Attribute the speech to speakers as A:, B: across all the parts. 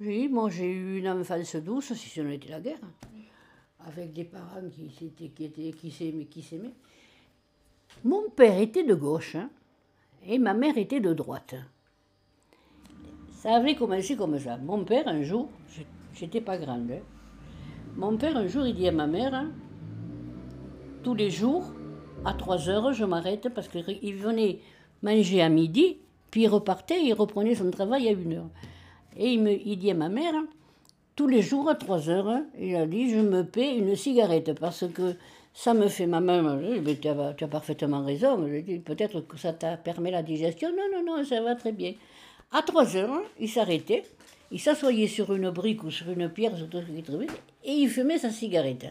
A: Oui, moi j'ai eu une enfance douce, si ce n'était la guerre, avec des parents qui s'étaient, qui étaient, qui s'aimaient, qui s'aimaient. Mon père était de gauche hein, et ma mère était de droite. Ça avait commencé comme ça. Mon père, un jour, j'étais pas grande, hein. mon père, un jour, il dit à ma mère, hein, tous les jours, à 3 heures, je m'arrête parce qu'il venait manger à midi, puis il repartait, il reprenait son travail à 1 heure. Et il, me, il dit à ma mère, tous les jours à 3 heures, hein, il a dit, je me paie une cigarette parce que ça me fait ma main. Je dis, tu as, parfaitement raison. Peut-être que ça t'a permis la digestion. Non, non, non, ça va très bien. À 3 heures, hein, il s'arrêtait, il s'assoyait sur une brique ou sur une pierre, et il fumait sa cigarette.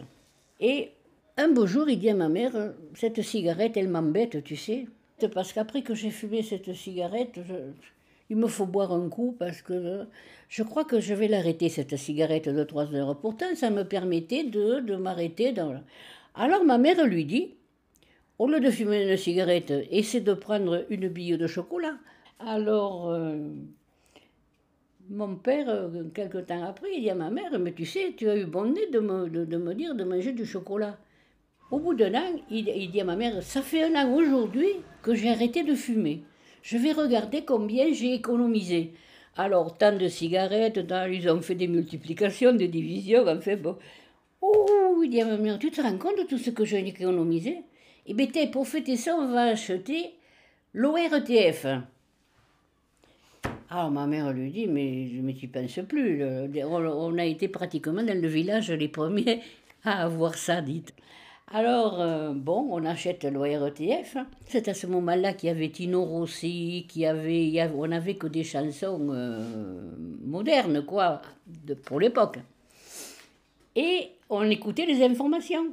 A: Et un beau jour, il dit à ma mère, cette cigarette, elle m'embête, tu sais. Parce qu'après que j'ai fumé cette cigarette, il me faut boire un coup parce que je crois que je vais l'arrêter, cette cigarette de 3 heures. Pourtant, ça me permettait de, de m'arrêter. Alors ma mère lui dit, au lieu de fumer une cigarette, essaie de prendre une bille de chocolat. Alors, euh, mon père, euh, quelque temps après, il dit à ma mère, mais tu sais, tu as eu bon nez de me, de, me dire de manger du chocolat. Au bout d'un an, il dit à ma mère, ça fait un an aujourd'hui que j'ai arrêté de fumer. Je vais regarder combien j'ai économisé. Alors, tant de cigarettes, ils ont fait des multiplications, des divisions, enfin bon. Oh, dit mère, tu te rends compte de tout ce que j'ai économisé? Eh bien, tiens, pour fêter ça, on va acheter l'ORTF. Alors ma mère lui dit, mais je ne t'y pense plus. On, a été pratiquement dans le village les premiers à avoir ça, dites. Alors, euh, bon, on achète l'ORTF. C'est à ce moment-là qu'il y avait Tino Rossi, qu'il y avait, avait- n'avait que des chansons euh, modernes, quoi, de, pour l'époque. Et on écoutait les informations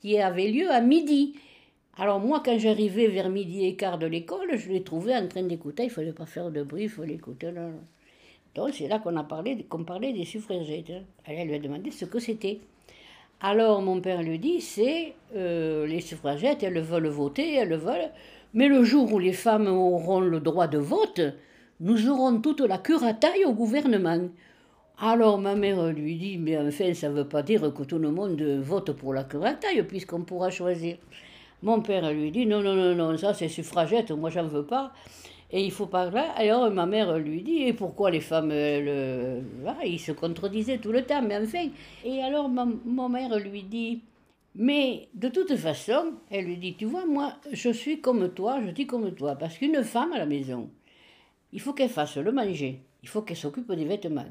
A: qui avaient lieu à midi. Alors moi, quand j'arrivais vers midi et quart de l'école, je les trouvais en train d'écouter. Il fallait pas faire de bruit, il fallait écouter. là. Donc c'est là qu'on a parlé, qu'on parlait des suffragettes. hein. Elle lui a demandé ce que c'était. Alors mon père lui dit, c'est euh, les suffragettes, elles veulent voter, elles veulent, mais le jour où les femmes auront le droit de vote, nous aurons toute la curataille au gouvernement. Alors ma mère lui dit, mais enfin, ça ne veut pas dire que tout le monde vote pour la curataille, puisqu'on pourra choisir. Mon père lui dit, non, non, non, non, ça c'est suffragette, moi j'en veux pas. Et il faut pas là. Alors ma mère lui dit, et pourquoi les femmes, euh, voilà, ils se contredisaient tout le temps, mais enfin. Et alors ma, ma mère lui dit, mais de toute façon, elle lui dit, tu vois, moi je suis comme toi, je dis comme toi, parce qu'une femme à la maison, il faut qu'elle fasse le manger, il faut qu'elle s'occupe des vêtements,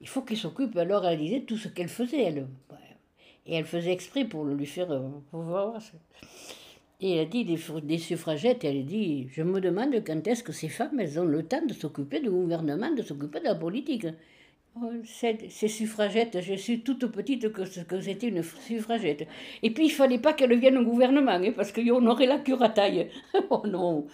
A: il faut qu'elle s'occupe, alors elle disait tout ce qu'elle faisait, elle. Et elle faisait exprès pour lui faire... euh. Et elle a dit des, fr- des suffragettes, elle a dit, je me demande quand est-ce que ces femmes, elles ont le temps de s'occuper du gouvernement, de s'occuper de la politique. Oh, Ces, suffragettes, je suis toute petite que, que c'était une suffragette. Et puis il fallait pas qu'elle vienne au gouvernement, hein, parce qu'on aurait la curataille. oh non